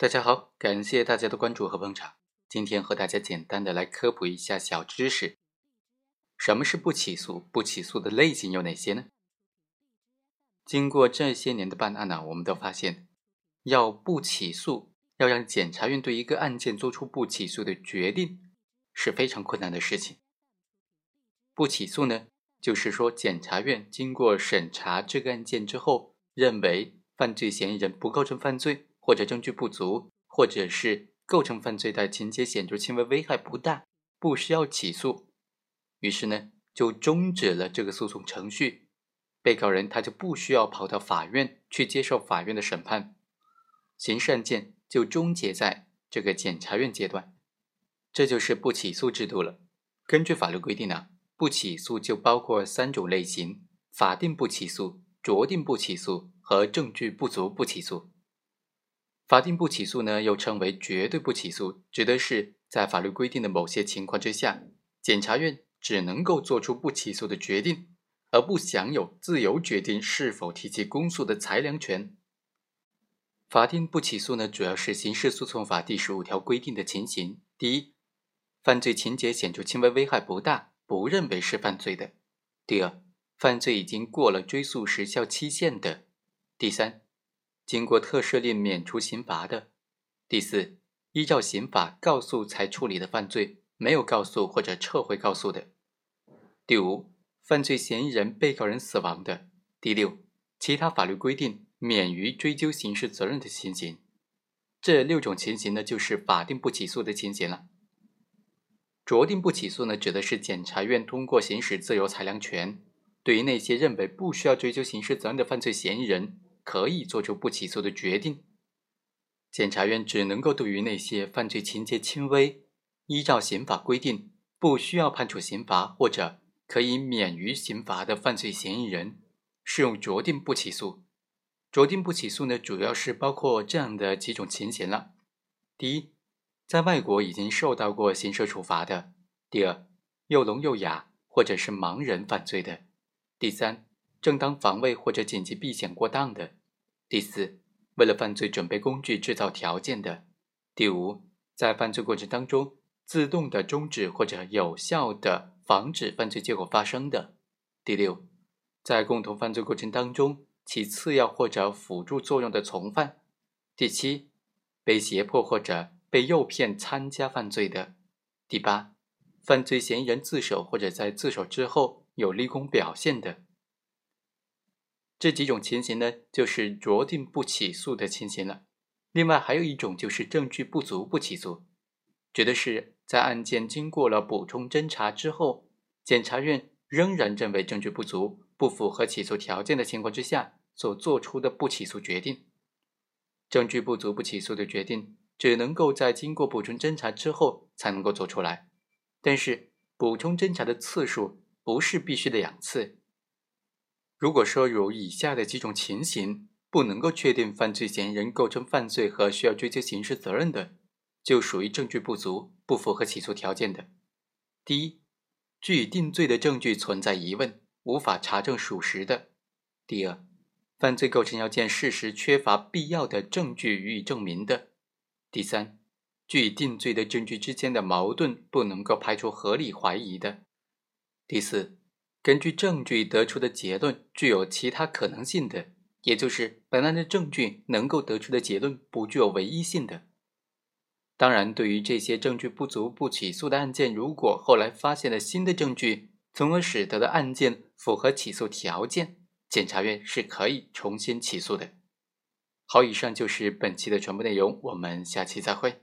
大家好，感谢大家的关注和捧场。今天和大家简单的来科普一下小知识：什么是不起诉？不起诉的类型有哪些呢？经过这些年的办案呢，我们都发现，要不起诉，要让检察院对一个案件做出不起诉的决定，是非常困难的事情。不起诉呢，就是说检察院经过审查这个案件之后，认为犯罪嫌疑人不构成犯罪。或者证据不足，或者是构成犯罪的情节显著轻微，危害不大，不需要起诉。于是呢，就终止了这个诉讼程序，被告人他就不需要跑到法院去接受法院的审判，刑事案件就终结在这个检察院阶段。这就是不起诉制度了。根据法律规定呢，不起诉就包括三种类型：法定不起诉、酌定不起诉和证据不足不起诉。法定不起诉呢，又称为绝对不起诉，指的是在法律规定的某些情况之下，检察院只能够做出不起诉的决定，而不享有自由决定是否提起公诉的裁量权。法定不起诉呢，主要是刑事诉讼法第十五条规定的情形：第一，犯罪情节显著轻微，危害不大，不认为是犯罪的；第二，犯罪已经过了追诉时效期限的；第三。经过特赦令免除刑罚的，第四，依照刑法告诉才处理的犯罪，没有告诉或者撤回告诉的，第五，犯罪嫌疑人、被告人死亡的，第六，其他法律规定免于追究刑事责任的情形。这六种情形呢，就是法定不起诉的情形了。酌定不起诉呢，指的是检察院通过行使自由裁量权，对于那些认为不需要追究刑事责任的犯罪嫌疑人。可以做出不起诉的决定，检察院只能够对于那些犯罪情节轻微、依照刑法规定不需要判处刑罚或者可以免于刑罚的犯罪嫌疑人，适用酌定不起诉。酌定不起诉呢，主要是包括这样的几种情形了：第一，在外国已经受到过刑事处罚的；第二，又聋又哑或者是盲人犯罪的；第三，正当防卫或者紧急避险过当的。第四，为了犯罪准备工具、制造条件的；第五，在犯罪过程当中自动的终止或者有效的防止犯罪结果发生的；第六，在共同犯罪过程当中起次要或者辅助作用的从犯；第七，被胁迫或者被诱骗参加犯罪的；第八，犯罪嫌疑人自首或者在自首之后有立功表现的。这几种情形呢，就是酌定不起诉的情形了。另外还有一种就是证据不足不起诉，指的是在案件经过了补充侦查之后，检察院仍然认为证据不足、不符合起诉条件的情况之下所做出的不起诉决定。证据不足不起诉的决定，只能够在经过补充侦查之后才能够做出来，但是补充侦查的次数不是必须的两次。如果说有以下的几种情形不能够确定犯罪嫌疑人构成犯罪和需要追究刑事责任的，就属于证据不足、不符合起诉条件的。第一，据以定罪的证据存在疑问，无法查证属实的；第二，犯罪构成要件事实缺乏必要的证据予以证明的；第三，据以定罪的证据之间的矛盾不能够排除合理怀疑的；第四。根据证据得出的结论具有其他可能性的，也就是本案的证据能够得出的结论不具有唯一性的。当然，对于这些证据不足不起诉的案件，如果后来发现了新的证据，从而使得的案件符合起诉条件，检察院是可以重新起诉的。好，以上就是本期的全部内容，我们下期再会。